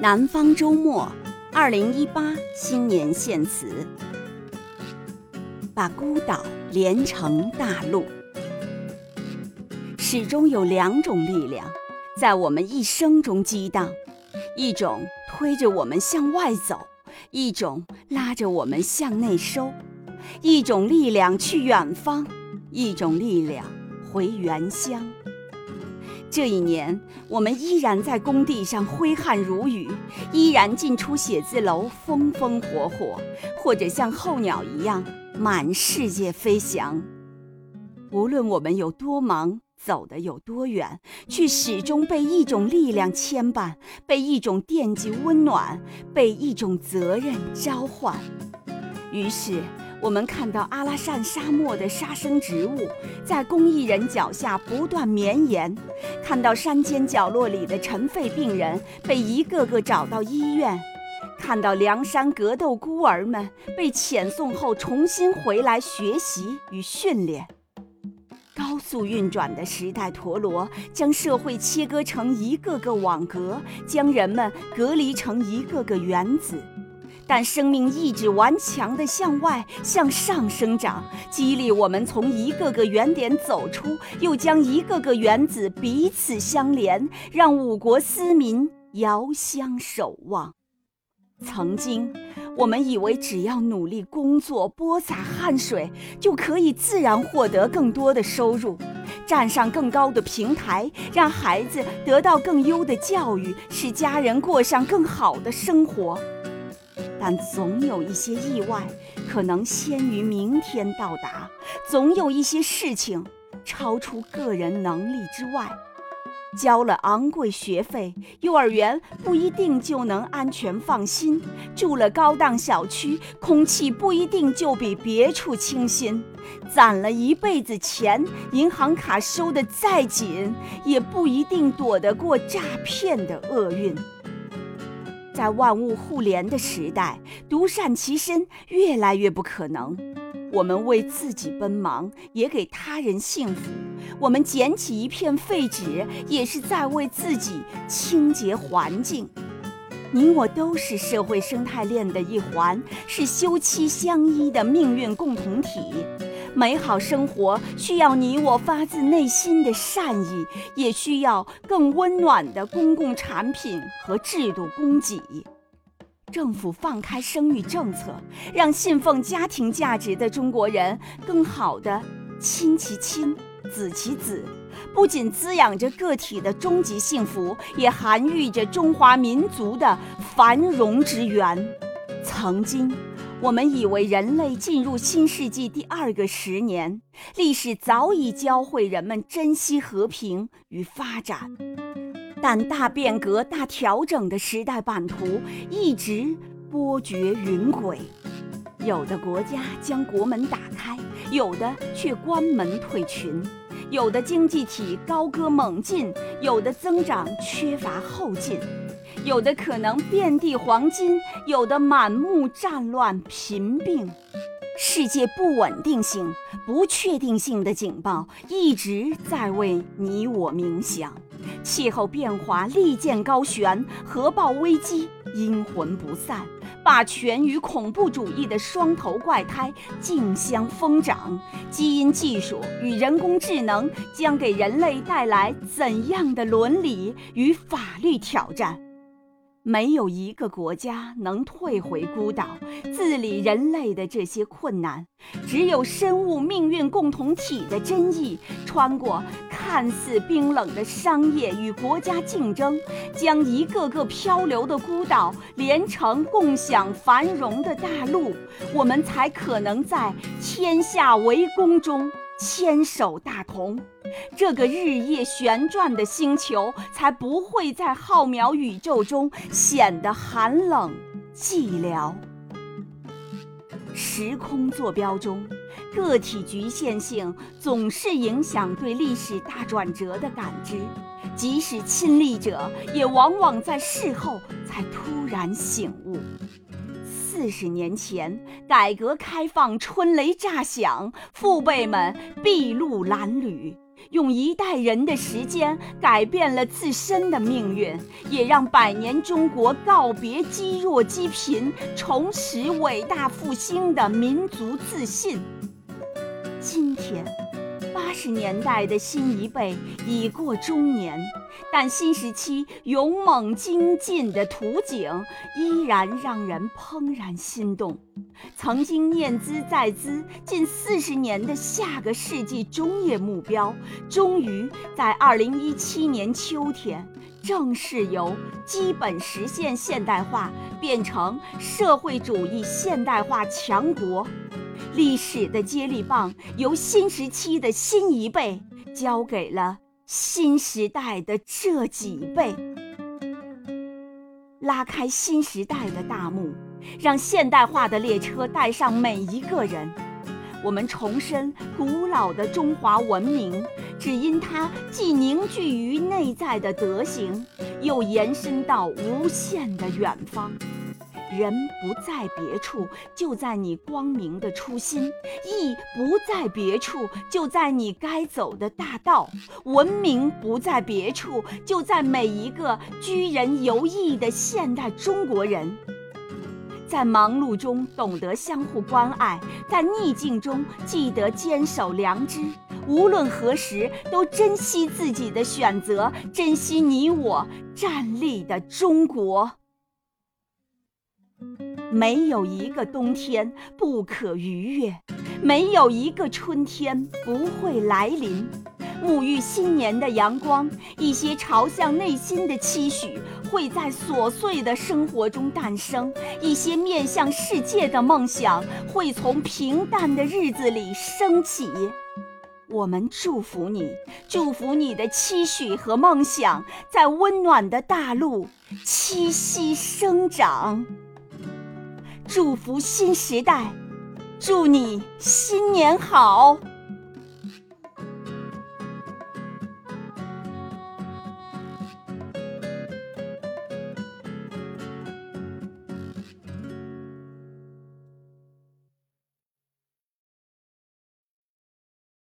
南方周末，二零一八新年献词，把孤岛连成大陆。始终有两种力量在我们一生中激荡，一种推着我们向外走，一种拉着我们向内收；一种力量去远方，一种力量回原乡。这一年，我们依然在工地上挥汗如雨，依然进出写字楼风风火火，或者像候鸟一样满世界飞翔。无论我们有多忙，走得有多远，却始终被一种力量牵绊，被一种惦记温暖，被一种责任召唤。于是。我们看到阿拉善沙漠的沙生植物在公益人脚下不断绵延，看到山间角落里的尘肺病人被一个个找到医院，看到梁山格斗孤儿们被遣送后重新回来学习与训练。高速运转的时代陀螺将社会切割成一个个网格，将人们隔离成一个个原子。但生命意志顽强地向外向上生长，激励我们从一个个原点走出，又将一个个原子彼此相连，让五国思民遥相守望。曾经，我们以为只要努力工作、播撒汗水，就可以自然获得更多的收入，站上更高的平台，让孩子得到更优的教育，使家人过上更好的生活。但总有一些意外可能先于明天到达，总有一些事情超出个人能力之外。交了昂贵学费，幼儿园不一定就能安全放心；住了高档小区，空气不一定就比别处清新；攒了一辈子钱，银行卡收得再紧，也不一定躲得过诈骗的厄运。在万物互联的时代，独善其身越来越不可能。我们为自己奔忙，也给他人幸福；我们捡起一片废纸，也是在为自己清洁环境。你我都是社会生态链的一环，是休戚相依的命运共同体。美好生活需要你我发自内心的善意，也需要更温暖的公共产品和制度供给。政府放开生育政策，让信奉家庭价值的中国人更好的亲其亲，子其子，不仅滋养着个体的终极幸福，也涵育着中华民族的繁荣之源。曾经。我们以为人类进入新世纪第二个十年，历史早已教会人们珍惜和平与发展，但大变革、大调整的时代版图一直波谲云诡。有的国家将国门打开，有的却关门退群；有的经济体高歌猛进，有的增长缺乏后劲。有的可能遍地黄金，有的满目战乱贫病，世界不稳定性、不确定性的警报一直在为你我鸣响。气候变化利剑高悬，核爆危机阴魂不散，霸权与恐怖主义的双头怪胎竞相疯长。基因技术与人工智能将给人类带来怎样的伦理与法律挑战？没有一个国家能退回孤岛，自理人类的这些困难。只有深悟命运共同体的真意，穿过看似冰冷的商业与国家竞争，将一个个漂流的孤岛连成共享繁荣的大陆，我们才可能在天下为公中。牵手大同，这个日夜旋转的星球才不会在浩渺宇宙中显得寒冷寂寥。时空坐标中，个体局限性总是影响对历史大转折的感知，即使亲历者，也往往在事后才突然醒悟。四十年前，改革开放春雷炸响，父辈们筚路蓝缕，用一代人的时间改变了自身的命运，也让百年中国告别积弱积贫，重拾伟大复兴的民族自信。今天。十年代的新一辈已过中年，但新时期勇猛精进的图景依然让人怦然心动。曾经念兹在兹近四十年的下个世纪中叶目标，终于在二零一七年秋天正式由基本实现现代化变成社会主义现代化强国。历史的接力棒由新时期的新一辈交给了新时代的这几辈，拉开新时代的大幕，让现代化的列车带上每一个人。我们重申古老的中华文明，只因它既凝聚于内在的德行，又延伸到无限的远方。人不在别处，就在你光明的初心；义不在别处，就在你该走的大道；文明不在别处，就在每一个居人游艺的现代中国人。在忙碌中懂得相互关爱，在逆境中记得坚守良知。无论何时，都珍惜自己的选择，珍惜你我站立的中国。没有一个冬天不可逾越，没有一个春天不会来临。沐浴新年的阳光，一些朝向内心的期许会在琐碎的生活中诞生；一些面向世界的梦想会从平淡的日子里升起。我们祝福你，祝福你的期许和梦想在温暖的大陆栖息生长。祝福新时代，祝你新年好。